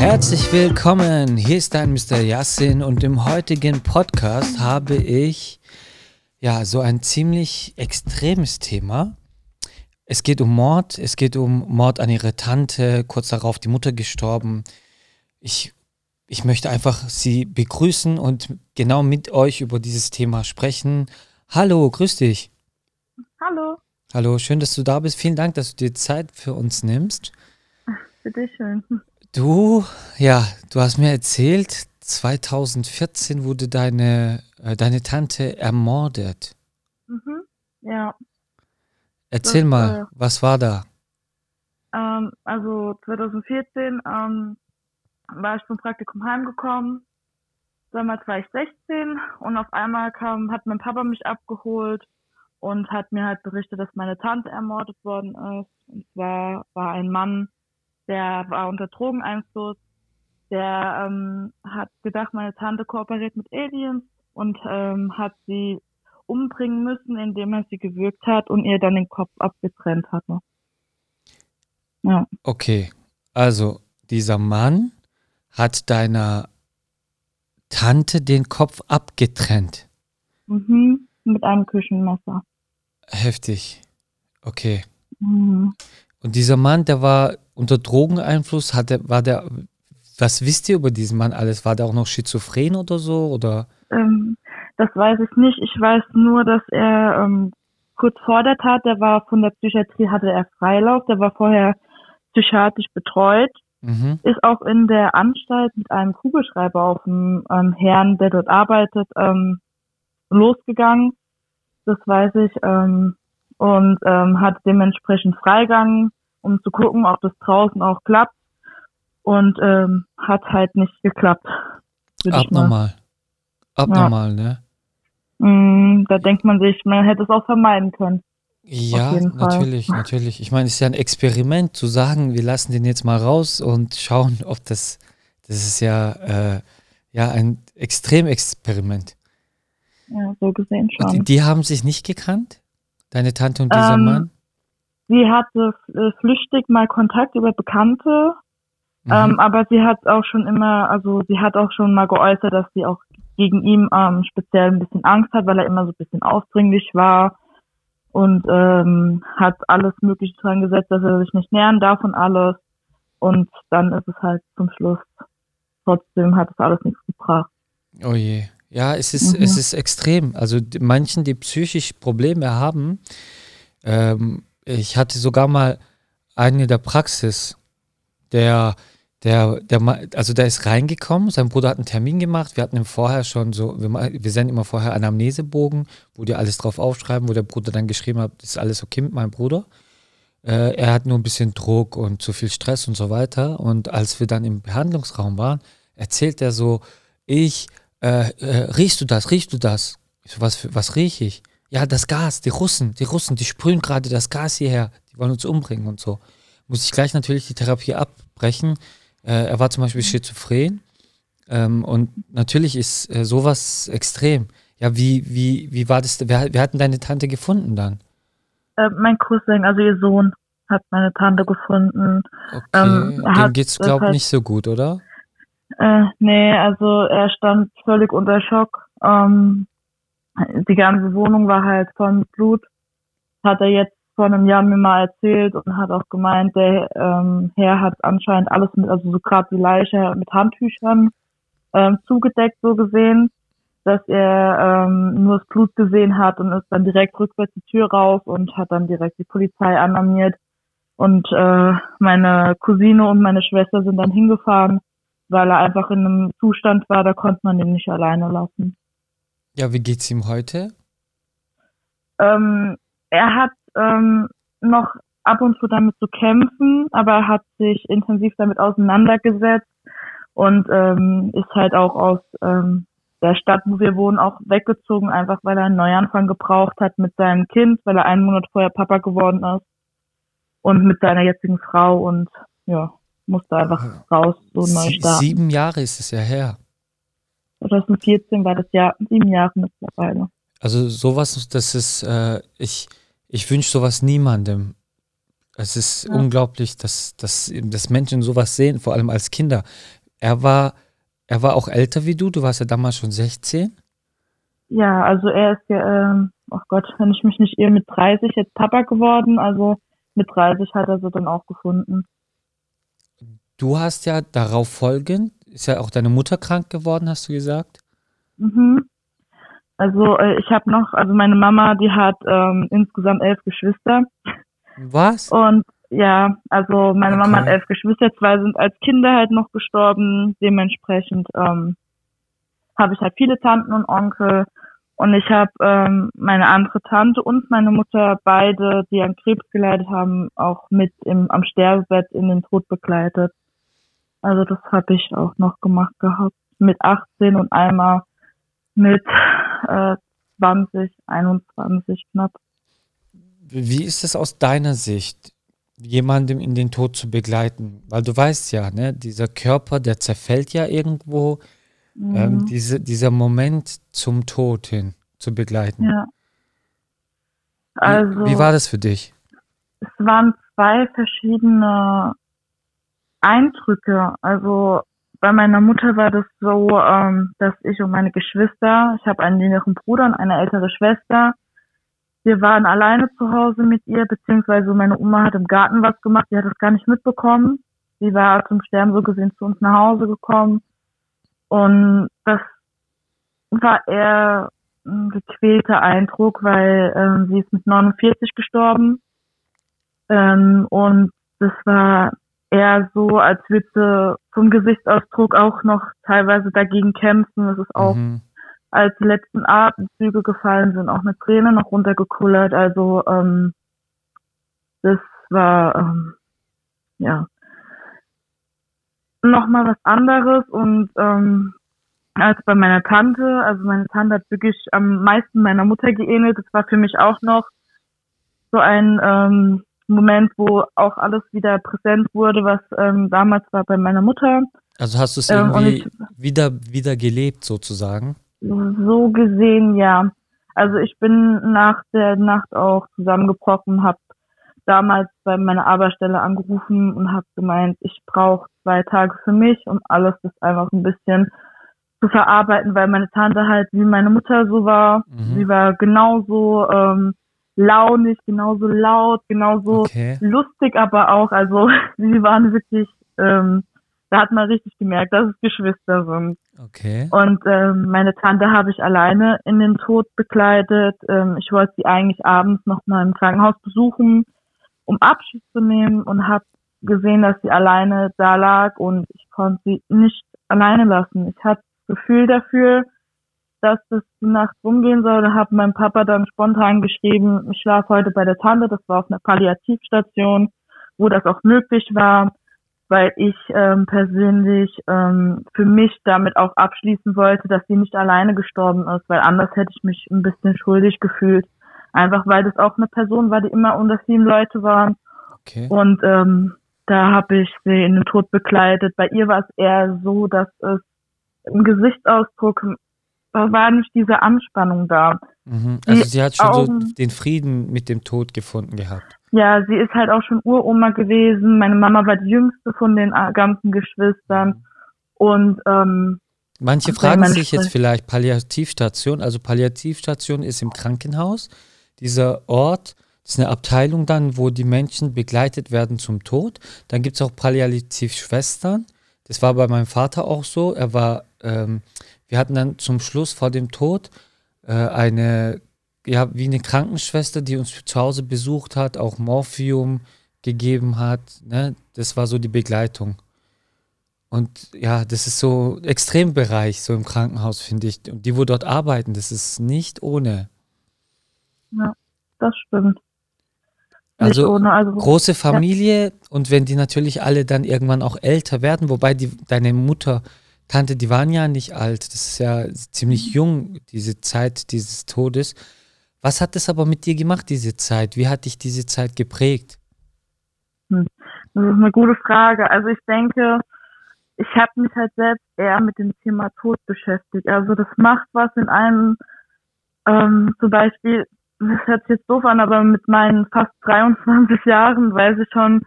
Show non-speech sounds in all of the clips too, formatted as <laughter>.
Herzlich willkommen, hier ist dein Mr. Yassin und im heutigen Podcast habe ich ja so ein ziemlich extremes Thema. Es geht um Mord, es geht um Mord an ihre Tante, kurz darauf die Mutter gestorben. Ich, ich möchte einfach sie begrüßen und genau mit euch über dieses Thema sprechen. Hallo, grüß dich. Hallo, Hallo, schön, dass du da bist. Vielen Dank, dass du dir Zeit für uns nimmst. bitteschön. Du, ja, du hast mir erzählt, 2014 wurde deine, äh, deine Tante ermordet. Mhm. Ja, Erzähl Das, mal, äh, was war da? ähm, also 2014 ähm, war ich vom Praktikum heimgekommen. Damals war ich 16 und auf einmal kam, hat mein Papa mich abgeholt und hat mir halt berichtet, dass meine Tante ermordet worden ist. Und zwar war ein Mann, der war unter Drogeneinfluss, der ähm, hat gedacht, meine Tante kooperiert mit Aliens und ähm, hat sie umbringen müssen, indem er sie gewürgt hat und ihr dann den Kopf abgetrennt hatte. Ja, Okay, also dieser Mann hat deiner Tante den Kopf abgetrennt. mhm. mit einem Küchenmesser. Heftig. Okay. Mhm. Und dieser Mann, der war unter Drogeneinfluss, hat der, war der, was wisst ihr über diesen Mann alles? War der auch noch schizophren oder so? Oder? Ähm, das weiß ich nicht. Ich weiß nur, dass er ähm, kurz vor der Tat, der war von der Psychiatrie, hatte er Freilauf, der war vorher psychiatrisch betreut, Mhm. ist auch in der Anstalt mit einem Kugelschreiber auf dem ähm, Herrn, der dort arbeitet, ähm, losgegangen. Das weiß ich. Ähm, und ähm, hat dementsprechend Freigang, um zu gucken, ob das draußen auch klappt. Und ähm, hat halt nicht geklappt. Abnormal. Abnormal, ne? Mm, Da denkt man sich, man hätte es auch vermeiden können. Ja, jeden Fall. natürlich, natürlich. Ich meine, es ist ja ein Experiment zu sagen, wir lassen den jetzt mal raus und schauen, ob das, das ist ja, äh, ja ein Extremexperiment. Ja, so gesehen Und schon. die haben sich nicht gekannt? Deine Tante und dieser Ähm, Mann? Sie hatte äh, flüchtig mal Kontakt über Bekannte, Mhm. ähm, aber sie hat auch schon immer, also sie hat auch schon mal geäußert, dass sie auch gegen ihn ähm, speziell ein bisschen Angst hat, weil er immer so ein bisschen aufdringlich war und ähm, hat alles Mögliche dran gesetzt, dass er sich nicht nähern darf und alles. Und dann ist es halt zum Schluss, trotzdem hat es alles nichts gebracht. Oh je. Ja, es ist, Mhm. es ist extrem. Also die, manchen, die psychisch Probleme haben, ähm, ich hatte sogar mal einen in der Praxis, der, der, der, also der ist reingekommen, sein Bruder hat einen Termin gemacht, wir hatten ihm vorher schon so, wir, wir senden immer vorher Anamnesebogen, wo die alles drauf aufschreiben, wo der Bruder dann geschrieben hat, ist alles okay mit meinem Bruder. Äh, er hat nur ein bisschen Druck und zu viel Stress und so weiter. Und als wir dann im Behandlungsraum waren, erzählt er so, ich, äh, äh, riechst du das, riechst du das? Ich so, was, für- was riech ich? Ja, das Gas, die Russen, die Russen, die sprühen gerade das Gas hierher, die wollen uns umbringen und so. Muss ich gleich natürlich die Therapie abbrechen. Äh, er war zum Beispiel schizophren. Ähm, und natürlich ist äh, sowas extrem. Ja, wie, wie, wie war das? Wer, wer hat denn deine Tante gefunden dann? Äh, mein Cousin, also ihr Sohn, hat meine Tante gefunden. Okay, Ähm, dem hat geht's, das glaub halt- nicht so gut, oder? Äh, nee, also er stand völlig unter Schock. Ähm, die ganze Wohnung war halt voll mit Blut. Hat er jetzt vor einem Jahr mir mal erzählt und hat auch gemeint, der ähm, Herr hat anscheinend alles mit, also so gerade die Leiche mit Handtüchern ähm, zugedeckt, so gesehen, dass er ähm, nur das Blut gesehen hat und ist dann direkt rückwärts die Tür raus und hat dann direkt die Polizei alarmiert. Und äh, meine Cousine und meine Schwester sind dann hingefahren weil er einfach in einem Zustand war, da konnte man ihn nicht alleine lassen. Ja, wie geht's ihm heute? Ähm, er hat ähm, noch ab und zu damit zu kämpfen, aber er hat sich intensiv damit auseinandergesetzt und ähm, ist halt auch aus ähm, der Stadt, wo wir wohnen, auch weggezogen, einfach weil er einen Neuanfang gebraucht hat mit seinem Kind, weil er einen Monat vorher Papa geworden ist und mit seiner jetzigen Frau und ja, musste einfach raus, so neu starten. sieben Jahre ist es ja her. 2014 war das Jahr, sieben Jahre mittlerweile. Also sowas, das ist, äh, ich, ich wünsche sowas niemandem. Es ist ja. unglaublich, dass, dass, dass Menschen sowas sehen, vor allem als Kinder. Er war, er war auch älter wie du, du warst ja damals schon 16. Ja, also er ist ja, ähm, oh Gott, wenn ich mich nicht irre, mit 30 jetzt Papa geworden, also mit 30 hat er sie dann auch gefunden. Du hast ja darauf folgend, ist ja auch deine Mutter krank geworden, hast du gesagt? Mhm. Also äh, ich habe noch, also meine Mama, die hat ähm, insgesamt elf Geschwister. Was? Und ja, also meine okay. Mama hat elf Geschwister, zwei sind als Kinder halt noch gestorben. Dementsprechend ähm, habe ich halt viele Tanten und Onkel. Und ich habe ähm, meine andere Tante und meine Mutter beide, die an Krebs geleitet haben, auch mit im, am Sterbebett in den Tod begleitet. Also das habe ich auch noch gemacht gehabt. Mit 18 und einmal mit äh, 20, 21 knapp. Wie ist es aus deiner Sicht, jemandem in den Tod zu begleiten? Weil du weißt ja, ne, dieser Körper, der zerfällt ja irgendwo. Mhm. Ähm, diese, dieser Moment zum Tod hin zu begleiten. Ja. Also, wie, wie war das für dich? Es waren zwei verschiedene Eindrücke. Also bei meiner Mutter war das so, ähm, dass ich und meine Geschwister, ich habe einen jüngeren Bruder und eine ältere Schwester, wir waren alleine zu Hause mit ihr, beziehungsweise meine Oma hat im Garten was gemacht, die hat das gar nicht mitbekommen. Sie war zum Sterben so gesehen zu uns nach Hause gekommen. Und das war eher ein gequälter Eindruck, weil ähm, sie ist mit 49 gestorben. Ähm, und das war eher so, als würde sie vom Gesichtsausdruck auch noch teilweise dagegen kämpfen. Es ist auch, mhm. als die letzten Atemzüge gefallen sind, auch eine Träne noch runtergekullert. Also ähm, das war ähm, ja nochmal was anderes und ähm, als bei meiner Tante. Also meine Tante hat wirklich am meisten meiner Mutter geähnelt. Das war für mich auch noch so ein ähm, Moment, wo auch alles wieder präsent wurde, was ähm, damals war bei meiner Mutter. Also hast du es ähm, irgendwie ich, wieder, wieder gelebt sozusagen? So gesehen, ja. Also ich bin nach der Nacht auch zusammengebrochen, habe damals bei meiner Arbeitsstelle angerufen und habe gemeint, ich brauche zwei Tage für mich, um alles das einfach ein bisschen zu verarbeiten, weil meine Tante halt wie meine Mutter so war. Mhm. Sie war genauso ähm, launig, genauso laut, genauso okay. lustig, aber auch, also <laughs> sie waren wirklich, ähm, da hat man richtig gemerkt, dass es Geschwister sind. Okay. Und ähm, meine Tante habe ich alleine in den Tod begleitet. Ähm, ich wollte sie eigentlich abends noch mal im Krankenhaus besuchen, um Abschied zu nehmen und habe gesehen, dass sie alleine da lag und ich konnte sie nicht alleine lassen. Ich hatte das Gefühl dafür, dass das die Nacht rumgehen soll. Da hat mein Papa dann spontan geschrieben, ich schlafe heute bei der Tante, das war auf einer Palliativstation, wo das auch möglich war, weil ich ähm, persönlich ähm, für mich damit auch abschließen wollte, dass sie nicht alleine gestorben ist, weil anders hätte ich mich ein bisschen schuldig gefühlt. Einfach weil das auch eine Person war, die immer unter sieben Leute waren. Okay. Und ähm, da habe ich sie in den Tod begleitet. Bei ihr war es eher so, dass es im Gesichtsausdruck war nicht diese Anspannung da. Mhm. Also sie hat schon Augen, so den Frieden mit dem Tod gefunden gehabt. Ja, sie ist halt auch schon Uroma gewesen. Meine Mama war die jüngste von den äh, ganzen Geschwistern. Mhm. Und ähm, manche fragen sich jetzt vielleicht Palliativstation. Also Palliativstation ist im Krankenhaus. Dieser Ort ist eine Abteilung dann, wo die Menschen begleitet werden zum Tod. Dann gibt es auch Palliativschwestern. Das war bei meinem Vater auch so. Er war ähm, wir hatten dann zum Schluss vor dem Tod äh, eine, ja, wie eine Krankenschwester, die uns zu Hause besucht hat, auch Morphium gegeben hat. Ne? Das war so die Begleitung. Und ja, das ist so Extrembereich, so im Krankenhaus, finde ich. Und die, wo dort arbeiten, das ist nicht ohne. Ja, das stimmt. Also, ohne, also, große Familie ja. und wenn die natürlich alle dann irgendwann auch älter werden, wobei die, deine Mutter Tante, die waren ja nicht alt. Das ist ja ziemlich mhm. jung, diese Zeit dieses Todes. Was hat das aber mit dir gemacht, diese Zeit? Wie hat dich diese Zeit geprägt? Hm. Das ist eine gute Frage. Also ich denke, ich habe mich halt selbst eher mit dem Thema Tod beschäftigt. Also das macht was in einem, ähm, zum Beispiel, das hört sich jetzt doof an, aber mit meinen fast 23 Jahren weiß ich schon,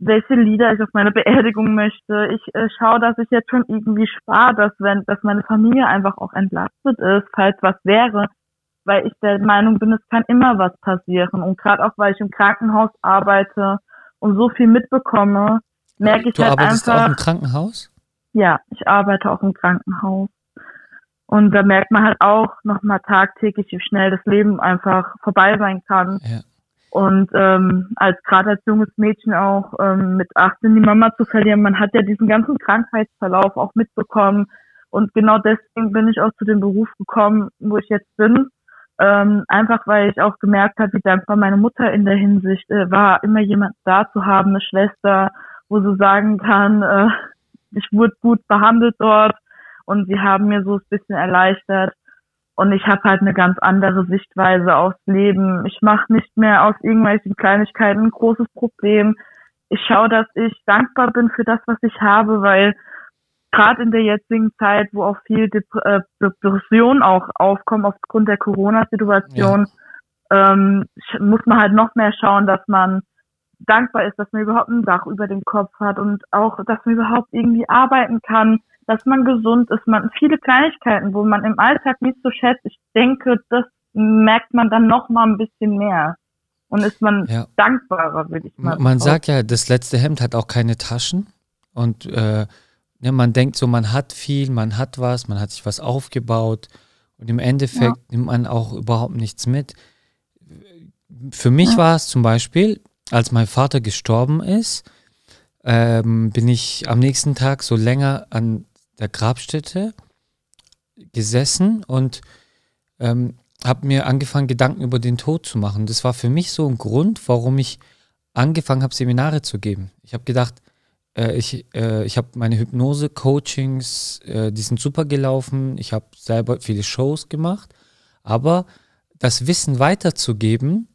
welche Lieder ich auf meine Beerdigung möchte. Ich äh, schaue, dass ich jetzt schon irgendwie spare, dass wenn, dass meine Familie einfach auch entlastet ist, falls was wäre, weil ich der Meinung bin, es kann immer was passieren. Und gerade auch, weil ich im Krankenhaus arbeite und so viel mitbekomme, merke ich du halt arbeitest einfach. auch im Krankenhaus? Ja, ich arbeite auch im Krankenhaus. Und da merkt man halt auch nochmal tagtäglich, wie schnell das Leben einfach vorbei sein kann. Ja. Und ähm, als gerade als junges Mädchen auch ähm, mit 18 die Mama zu verlieren, man hat ja diesen ganzen Krankheitsverlauf auch mitbekommen. Und genau deswegen bin ich auch zu dem Beruf gekommen, wo ich jetzt bin. Ähm, einfach weil ich auch gemerkt habe, wie dankbar meine Mutter in der Hinsicht äh, war, immer jemand da zu haben, eine Schwester, wo sie sagen kann, äh, ich wurde gut behandelt dort und sie haben mir so ein bisschen erleichtert. Und ich habe halt eine ganz andere Sichtweise aufs Leben. Ich mache nicht mehr aus irgendwelchen Kleinigkeiten ein großes Problem. Ich schaue, dass ich dankbar bin für das, was ich habe, weil gerade in der jetzigen Zeit, wo auch viel Dep äh, Depression auch aufkommt aufgrund der Corona-Situation, ja. ähm, muss man halt noch mehr schauen, dass man dankbar ist, dass man überhaupt ein Dach über dem Kopf hat und auch, dass man überhaupt irgendwie arbeiten kann, dass man gesund ist, man viele Kleinigkeiten, wo man im Alltag nicht so schätzt. Ich denke, das merkt man dann noch mal ein bisschen mehr und ist man ja. dankbarer, würde ich mal. Man sagt ja, das letzte Hemd hat auch keine Taschen und äh, ja, man denkt so, man hat viel, man hat was, man hat sich was aufgebaut und im Endeffekt ja. nimmt man auch überhaupt nichts mit. Für mich war es zum Beispiel, als mein Vater gestorben ist, ähm, bin ich am nächsten Tag so länger an der Grabstätte gesessen und ähm, habe mir angefangen, Gedanken über den Tod zu machen. Das war für mich so ein Grund, warum ich angefangen habe, Seminare zu geben. Ich habe gedacht, äh, ich, äh, ich habe meine Hypnose-Coachings, äh, die sind super gelaufen. Ich habe selber viele Shows gemacht. Aber das Wissen weiterzugeben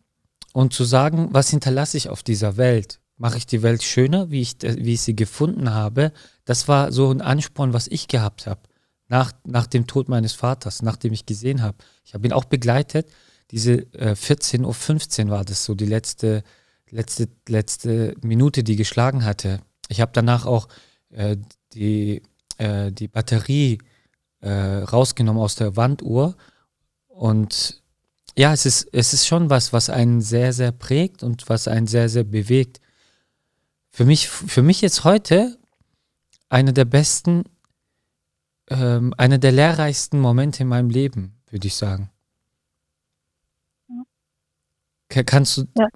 und zu sagen, was hinterlasse ich auf dieser Welt? Mache ich die Welt schöner, wie ich, wie ich sie gefunden habe? Das war so ein Ansporn, was ich gehabt habe. Nach, nach dem Tod meines Vaters, nachdem ich gesehen habe. Ich habe ihn auch begleitet. Diese äh, 14.15 Uhr war das so, die letzte, letzte, letzte Minute, die geschlagen hatte. Ich habe danach auch äh, die, äh, die Batterie äh, rausgenommen aus der Wanduhr. Und ja, es ist, es ist schon was, was einen sehr, sehr prägt und was einen sehr, sehr bewegt. Für mich, für mich jetzt heute einer der besten, ähm, einer der lehrreichsten Momente in meinem Leben, würde ich sagen. Ja. Kannst du, ja.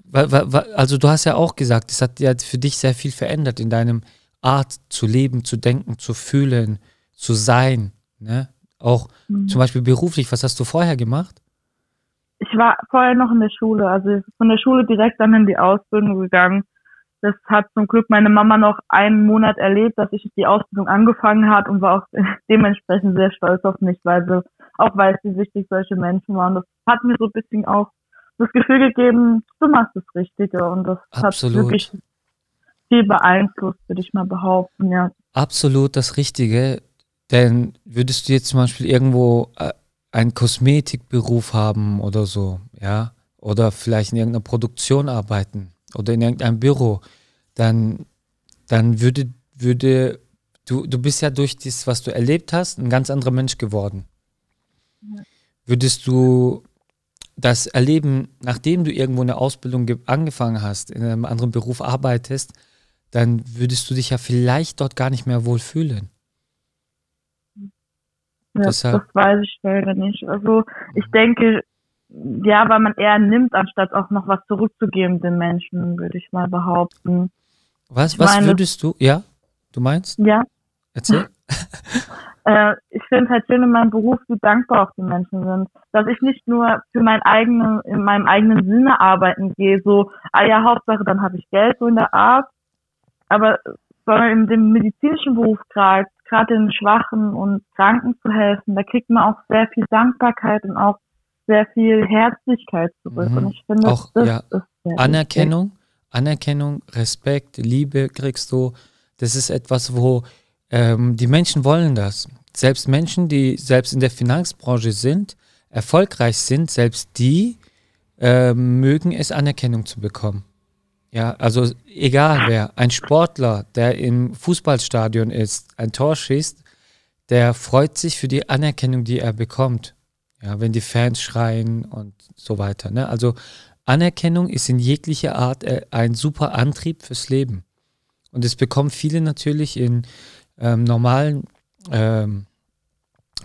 also du hast ja auch gesagt, es hat ja für dich sehr viel verändert in deinem Art zu leben, zu denken, zu fühlen, zu sein. Ne? Auch mhm. zum Beispiel beruflich, was hast du vorher gemacht? Ich war vorher noch in der Schule, also von der Schule direkt dann in die Ausbildung gegangen das hat zum Glück meine Mama noch einen Monat erlebt, dass ich die Ausbildung angefangen hat und war auch <laughs> dementsprechend sehr stolz auf mich, weil sie auch weiß, wie wichtig solche Menschen waren. Das hat mir so ein bisschen auch das Gefühl gegeben, du machst das Richtige und das Absolut. hat wirklich viel beeinflusst, würde ich mal behaupten, ja. Absolut das Richtige, denn würdest du jetzt zum Beispiel irgendwo äh, einen Kosmetikberuf haben oder so, ja, oder vielleicht in irgendeiner Produktion arbeiten, oder in irgendeinem Büro, dann, dann würde, würde du, du bist ja durch das, was du erlebt hast, ein ganz anderer Mensch geworden. Ja. Würdest du das erleben, nachdem du irgendwo eine Ausbildung angefangen hast, in einem anderen Beruf arbeitest, dann würdest du dich ja vielleicht dort gar nicht mehr wohlfühlen. Ja, Deshalb, das weiß ich leider nicht. Also ich denke, ja, weil man eher nimmt, anstatt auch noch was zurückzugeben den Menschen, würde ich mal behaupten. Was, was meine, würdest du, ja, du meinst? Ja. Erzähl. <laughs> äh, ich finde halt schön in meinem Beruf, wie dankbar auch die Menschen sind. Dass ich nicht nur für meinen eigenen, in meinem eigenen Sinne arbeiten gehe, so, ah ja, Hauptsache, dann habe ich Geld, so in der Art. Aber, sondern in dem medizinischen Beruf gerade, gerade den Schwachen und Kranken zu helfen, da kriegt man auch sehr viel Dankbarkeit und auch sehr viel Herzlichkeit zurück. Mhm. Und ich finde, auch das ja, ist Anerkennung, wichtig. Anerkennung, Respekt, Liebe kriegst du. Das ist etwas, wo ähm, die Menschen wollen das. Selbst Menschen, die selbst in der Finanzbranche sind, erfolgreich sind, selbst die äh, mögen es, Anerkennung zu bekommen. Ja, also egal wer, ein Sportler, der im Fußballstadion ist, ein Tor schießt, der freut sich für die Anerkennung, die er bekommt. Ja, wenn die Fans schreien und so weiter. Ne? Also Anerkennung ist in jeglicher Art äh, ein super Antrieb fürs Leben. Und es bekommen viele natürlich in ähm, normalen ähm,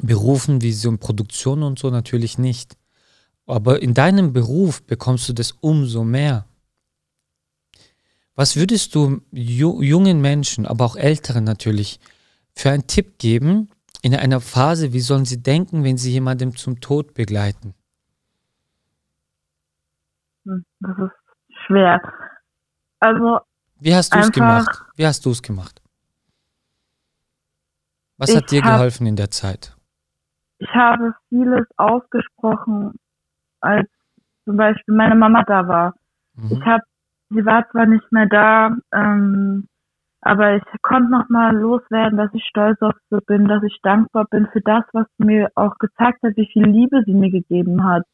Berufen wie so in Produktion und so natürlich nicht. Aber in deinem Beruf bekommst du das umso mehr. Was würdest du ju jungen Menschen, aber auch älteren natürlich, für einen Tipp geben in einer Phase, wie sollen sie denken, wenn sie jemanden zum Tod begleiten? Hm, das ist schwer. Also wie hast du es gemacht? Wie hast du es gemacht? Was hat dir hab, geholfen in der Zeit? Ich habe vieles ausgesprochen, als zum Beispiel meine Mama da war. Mhm. Ich habe, sie war zwar nicht mehr da, ähm, aber ich konnte noch mal loswerden, dass ich stolz auf sie bin, dass ich dankbar bin für das, was sie mir auch gezeigt hat, wie viel Liebe sie mir gegeben hat.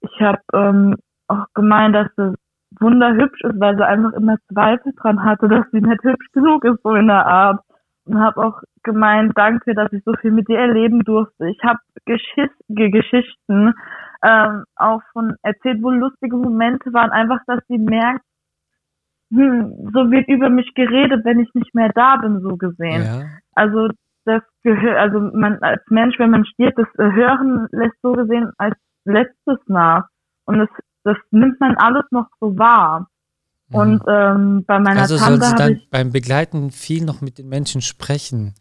Ich habe ähm, auch gemeint, dass sie wunderhübsch ist, weil sie einfach immer Zweifel dran hatte, dass sie nicht hübsch genug ist, so in der Art. Und habe auch gemeint, danke, dass ich so viel mit dir erleben durfte. Ich habe Geschiss Geschichten ähm, auch von erzählt, wo lustige Momente waren, einfach, dass sie merkt, hm, so wird über mich geredet, wenn ich nicht mehr da bin, so gesehen. Ja. Also das gehört, also man als Mensch, wenn man stirbt, das Hören lässt so gesehen als letztes nach. Und das das nimmt man alles noch so wahr. Mhm. Und ähm, bei meiner also Tante sie dann ich, beim Begleiten viel noch mit den Menschen sprechen.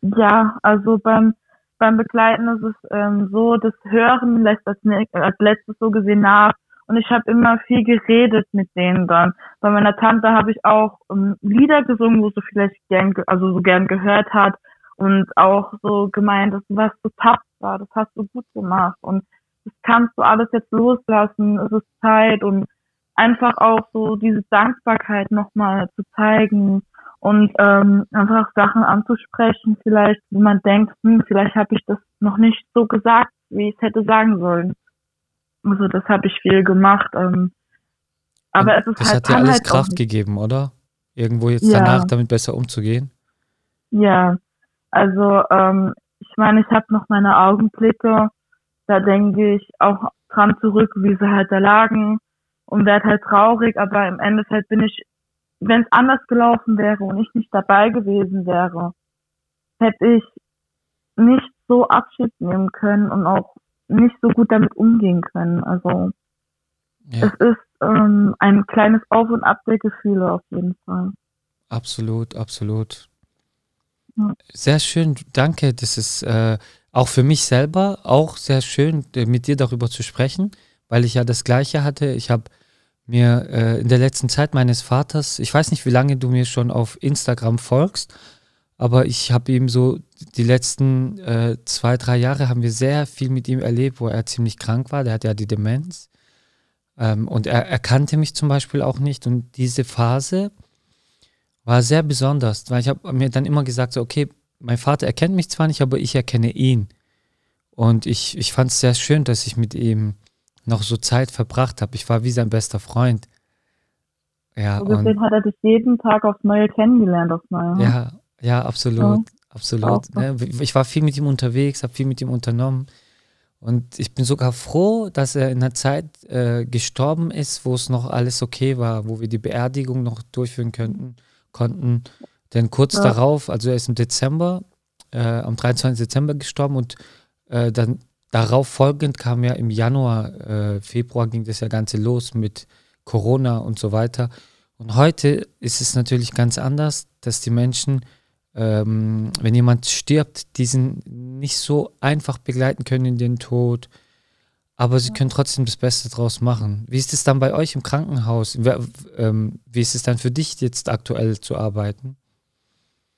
Ja, also beim beim Begleiten ist es ähm, so, das Hören lässt als, als letztes so gesehen nach. Und ich habe immer viel geredet mit denen dann. Bei meiner Tante habe ich auch ähm, Lieder gesungen, wo sie vielleicht gern, also so gern gehört hat und auch so gemeint, dass du was so tapfer, das hast du gut gemacht. Und das kannst du alles jetzt loslassen, es ist Zeit und einfach auch so diese Dankbarkeit nochmal zu zeigen und ähm, einfach Sachen anzusprechen, vielleicht, wo man denkt, hm, vielleicht habe ich das noch nicht so gesagt, wie ich es hätte sagen sollen. Also das habe ich viel gemacht. Ähm, aber es ist das halt, hat dir alles halt Kraft gegeben, oder? Irgendwo jetzt ja. danach damit besser umzugehen? Ja, also ähm, ich meine, ich habe noch meine Augenblicke da denke ich auch dran zurück, wie sie halt da lagen und werde halt traurig, aber im Endeffekt bin ich, wenn es anders gelaufen wäre und ich nicht dabei gewesen wäre, hätte ich nicht so Abschied nehmen können und auch nicht so gut damit umgehen können. Also ja. es ist ähm, ein kleines Auf und Ab der Gefühle auf jeden Fall. Absolut, absolut. Ja. Sehr schön, danke. Das ist äh, auch für mich selber auch sehr schön, äh, mit dir darüber zu sprechen, weil ich ja das Gleiche hatte. Ich habe mir äh, in der letzten Zeit meines Vaters, ich weiß nicht, wie lange du mir schon auf Instagram folgst, aber ich habe ihm so die letzten äh, zwei, drei Jahre haben wir sehr viel mit ihm erlebt, wo er ziemlich krank war. Der hat ja die Demenz. Ähm, und er, er kannte mich zum Beispiel auch nicht. Und diese Phase war sehr besonders, weil ich habe mir dann immer gesagt, so, okay, mein Vater erkennt mich zwar nicht, aber ich erkenne ihn. Und ich, ich fand es sehr schön, dass ich mit ihm noch so Zeit verbracht habe. Ich war wie sein bester Freund. Ja, so gesehen hat er dich jeden Tag aufs Neue kennengelernt, aufs Neue. Ne? Ja, ja, absolut. Ja. Absolut. Ne? Ich war viel mit ihm unterwegs, habe viel mit ihm unternommen. Und ich bin sogar froh, dass er in einer Zeit äh, gestorben ist, wo es noch alles okay war, wo wir die Beerdigung noch durchführen könnten, konnten. Denn kurz ja. darauf, also er ist im Dezember, äh, am 23. Dezember gestorben und äh, dann darauf folgend kam ja im Januar, äh, Februar ging das ja Ganze los mit Corona und so weiter. Und heute ist es natürlich ganz anders, dass die Menschen, ähm, wenn jemand stirbt, diesen nicht so einfach begleiten können in den Tod, aber sie können trotzdem das Beste draus machen. Wie ist es dann bei euch im Krankenhaus? Wie, ähm, wie ist es dann für dich jetzt aktuell zu arbeiten?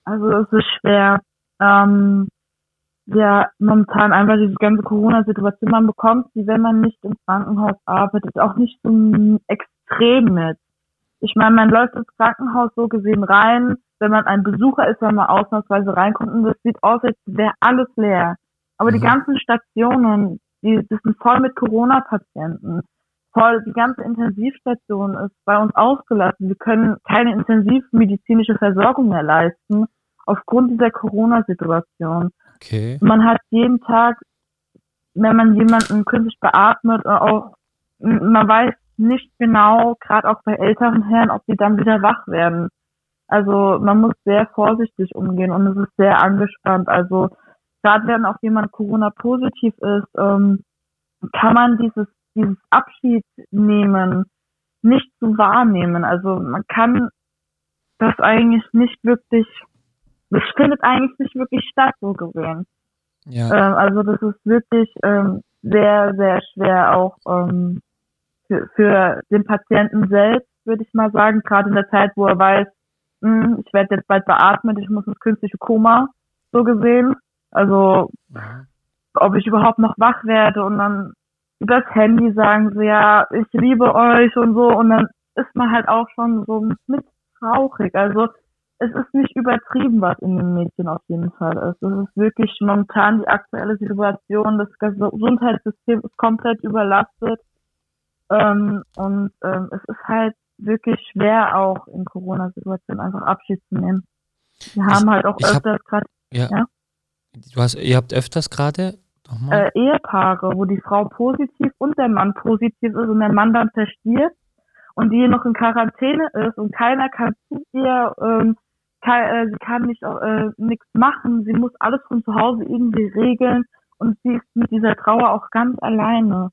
Also es ist schwer. Ähm, ja, momentan einfach diese ganze Corona-Situation, man bekommt sie, wenn man nicht im Krankenhaus arbeitet, auch nicht so extrem mit. Ich meine, man läuft ins Krankenhaus so gesehen rein, wenn man ein Besucher ist, wenn man ausnahmsweise reinkommt und das sieht aus, als wäre alles leer. Aber mhm. die ganzen Stationen, die, die sind voll mit Corona-Patienten. voll, die ganze Intensivstation ist bei uns ausgelassen. Wir können keine intensivmedizinische Versorgung mehr leisten aufgrund dieser Corona-Situation. Okay. Man hat jeden Tag, wenn man jemanden künstlich beatmet, auch, man weiß nicht genau, gerade auch bei älteren Herren, ob die dann wieder wach werden. Also man muss sehr vorsichtig umgehen und es ist sehr angespannt. Also gerade wenn auch jemand Corona-positiv ist, ähm, kann man dieses, dieses Abschied nehmen nicht so wahrnehmen. Also man kann das eigentlich nicht wirklich, das findet eigentlich nicht wirklich statt, so gesehen. Ja. Ähm, also das ist wirklich ähm, sehr, sehr schwer auch ähm, für, für den Patienten selbst, würde ich mal sagen, gerade in der Zeit, wo er weiß, mh, hm, ich werde jetzt bald beatmet, ich muss ins künstliche Koma, so gesehen. Also ob ich überhaupt noch wach werde und dann übers Handy sagen sie, ja, ich liebe euch und so und dann ist man halt auch schon so mit traurig. Also es ist nicht übertrieben, was in den Mädchen auf jeden Fall ist. Es ist wirklich momentan die aktuelle Situation. Das Gesundheitssystem ist komplett überlastet. Ähm, und ähm, es ist halt wirklich schwer, auch in Corona-Situationen einfach Abschied zu nehmen. Wir haben ich, halt auch öfters gerade. Ja. ja. Du hast, ihr habt öfters gerade äh, Ehepaare, wo die Frau positiv und der Mann positiv ist und der Mann dann verstirbt und die noch in Quarantäne ist und keiner kann zu ihr, ähm, kann, äh, sie kann nicht äh, nichts machen, sie muss alles von zu Hause irgendwie regeln und sie ist mit dieser Trauer auch ganz alleine.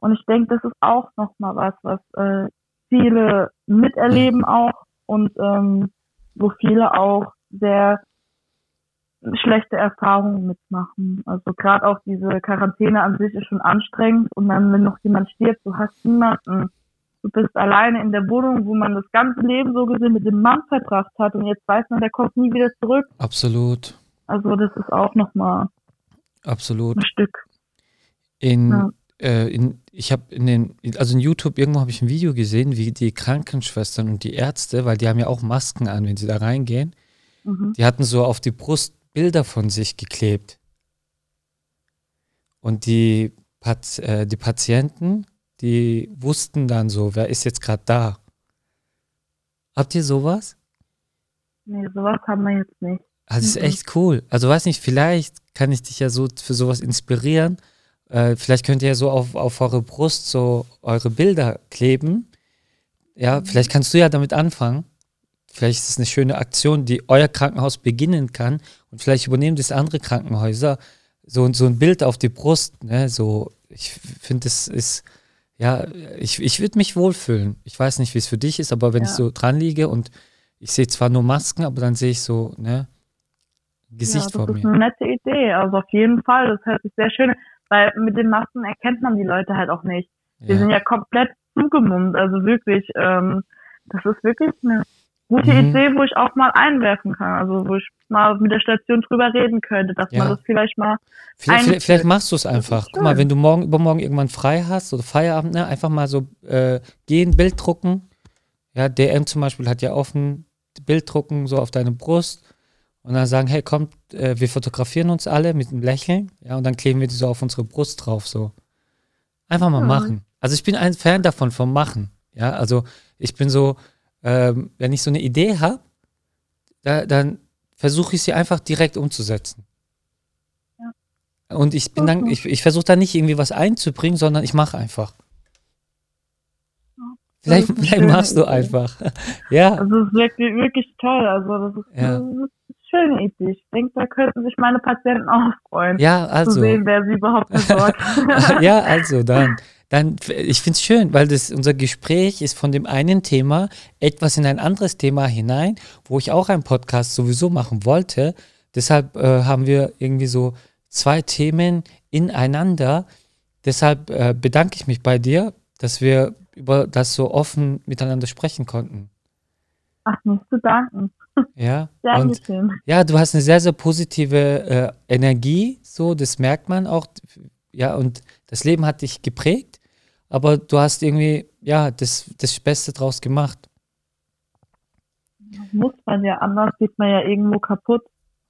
Und ich denke, das ist auch nochmal was, was äh, viele miterleben auch und ähm, wo viele auch sehr schlechte Erfahrungen mitmachen. Also gerade auch diese Quarantäne an sich ist schon anstrengend und dann, wenn noch jemand stirbt, du hast niemanden. Du bist alleine in der Wohnung, wo man das ganze Leben so gesehen mit dem Mann verbracht hat und jetzt weiß man, der kommt nie wieder zurück. Absolut. Also das ist auch nochmal Absolut. ein Stück. In, ja. Äh, in ich habe in den, also in YouTube irgendwo habe ich ein Video gesehen, wie die Krankenschwestern und die Ärzte, weil die haben ja auch Masken an, wenn sie da reingehen, mhm. die hatten so auf die Brust Bilder von sich geklebt. Und die, Pat äh, die Patienten, die wussten dann so, wer ist jetzt gerade da. Habt ihr sowas? Nee, sowas haben wir jetzt nicht. Also, das ist echt cool. Also, weiß nicht, vielleicht kann ich dich ja so für sowas inspirieren. Äh, vielleicht könnt ihr ja so auf, auf eure Brust so eure Bilder kleben. Ja, mhm. vielleicht kannst du ja damit anfangen. Vielleicht ist es eine schöne Aktion, die euer Krankenhaus beginnen kann und vielleicht übernehmen das andere Krankenhäuser so, so ein Bild auf die Brust. Ne? So, ich finde, es ist, ja, ich, ich würde mich wohlfühlen. Ich weiß nicht, wie es für dich ist, aber wenn ja. ich so dran liege und ich sehe zwar nur Masken, aber dann sehe ich so, ne, Gesicht ja, vor mir. Das ist eine nette Idee. Also auf jeden Fall, das hört sich sehr schön, weil mit den Masken erkennt man die Leute halt auch nicht. Die ja. sind ja komplett zugemummt, also wirklich, ähm, das ist wirklich eine gute mhm. Idee, wo ich auch mal einwerfen kann. Also wo ich mal mit der Station drüber reden könnte, dass ja. man das vielleicht mal. Vielleicht, vielleicht, vielleicht machst du es einfach. Guck mal, wenn du morgen übermorgen irgendwann frei hast oder Feierabend, ne, einfach mal so äh, gehen, Bild drucken. Ja, DM zum Beispiel hat ja offen Bild drucken, so auf deine Brust. Und dann sagen, hey, kommt, äh, wir fotografieren uns alle mit einem Lächeln, ja, und dann kleben wir die so auf unsere Brust drauf, so. Einfach mal ja. machen. Also ich bin ein Fan davon, vom Machen. Ja, also ich bin so, ähm, wenn ich so eine Idee habe, da, dann versuche ich sie einfach direkt umzusetzen. Ja. Und ich bin okay. dann, ich, ich versuche da nicht irgendwie was einzubringen, sondern ich mache einfach. Vielleicht, vielleicht machst du einfach. <laughs> ja. Also es ist wirklich, wirklich toll. Also das ist, ja. Schöne Idee. Ich denke, da könnten sich meine Patienten auch freuen. Ja, also. Zu sehen, wer sie überhaupt versorgt. <laughs> ja, also dann dann, ich finde es schön, weil das, unser Gespräch ist von dem einen Thema etwas in ein anderes Thema hinein, wo ich auch einen Podcast sowieso machen wollte. Deshalb äh, haben wir irgendwie so zwei Themen ineinander. Deshalb äh, bedanke ich mich bei dir, dass wir über das so offen miteinander sprechen konnten. Ach, nicht zu danken. Ja, <laughs> und, ja, du hast eine sehr, sehr positive äh, Energie, so, das merkt man auch. Ja, und das Leben hat dich geprägt aber du hast irgendwie, ja, das, das Beste draus gemacht. Muss man ja, anders geht man ja irgendwo kaputt.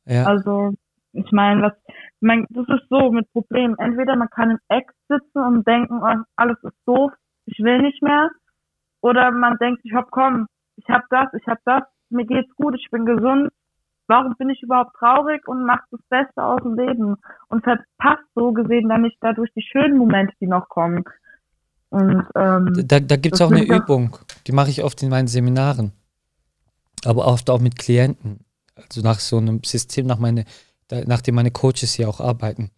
Ja. Also, ich meine, was, mein, das ist so mit Problemen. Entweder man kann im Eck sitzen und denken, oh, alles ist doof, ich will nicht mehr. Oder man denkt sich, hopp, komm, ich hab das, ich hab das, mir geht's gut, ich bin gesund. Warum bin ich überhaupt traurig und mach das Beste aus dem Leben und verpasst so gesehen dann nicht dadurch die schönen Momente, die noch kommen. Und, ähm, da da gibt es auch eine Übung, die mache ich oft in meinen Seminaren, aber oft auch mit Klienten, also nach so einem System, nach, meine, nachdem meine Coaches hier auch arbeiten.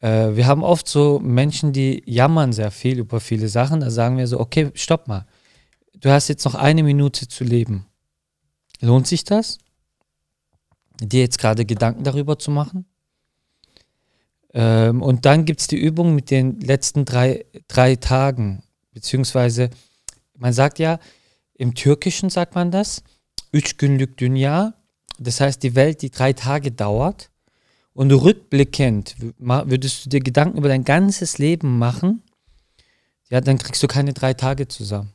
Äh, wir haben oft so Menschen, die jammern sehr viel über viele Sachen. Da sagen wir so, okay, stopp mal. Du hast jetzt noch eine Minute zu leben. Lohnt sich das? Dir jetzt gerade Gedanken darüber zu machen? Ähm, und dann gibt es die Übung mit den letzten drei, drei Tagen. Beziehungsweise, man sagt ja, im Türkischen sagt man das, üç günlük dünya. Das heißt, die Welt, die drei Tage dauert. Und rückblickend würdest du dir Gedanken über dein ganzes Leben machen, ja, dann kriegst du keine drei Tage zusammen.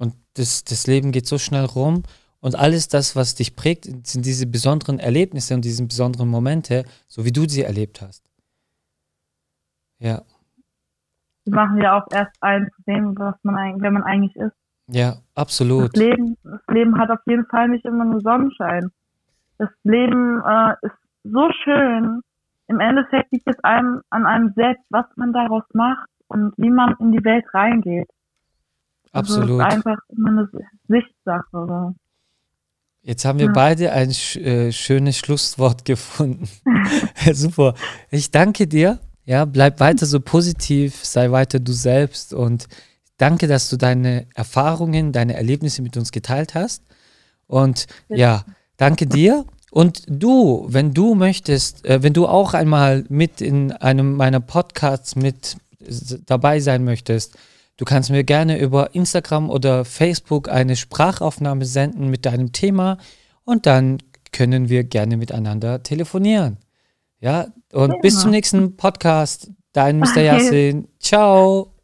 Und das, das Leben geht so schnell rum und alles das, was dich prägt, sind diese besonderen Erlebnisse und diese besonderen Momente, so wie du sie erlebt hast. Ja. Die machen ja auch erst ein zu dem, was man eigentlich, wer man eigentlich ist. Ja, absolut. Das Leben, das Leben hat auf jeden Fall nicht immer nur Sonnenschein das Leben äh, ist so schön. Im Endeffekt liegt es einem an einem selbst, was man daraus macht und wie man in die Welt reingeht. Absolut. Also einfach immer eine Sichtsache. Jetzt haben wir ja. beide ein äh, schönes Schlusswort <laughs> gefunden. Super. Ich danke dir. Ja, bleib weiter so positiv, sei weiter du selbst und danke, dass du deine Erfahrungen, deine Erlebnisse mit uns geteilt hast. Und ja, Danke dir. Und du, wenn du möchtest, äh, wenn du auch einmal mit in einem meiner Podcasts mit dabei sein möchtest, du kannst mir gerne über Instagram oder Facebook eine Sprachaufnahme senden mit deinem Thema und dann können wir gerne miteinander telefonieren. Ja, und ja. bis zum nächsten Podcast. Dein Mr. <laughs> Yassin. Ciao.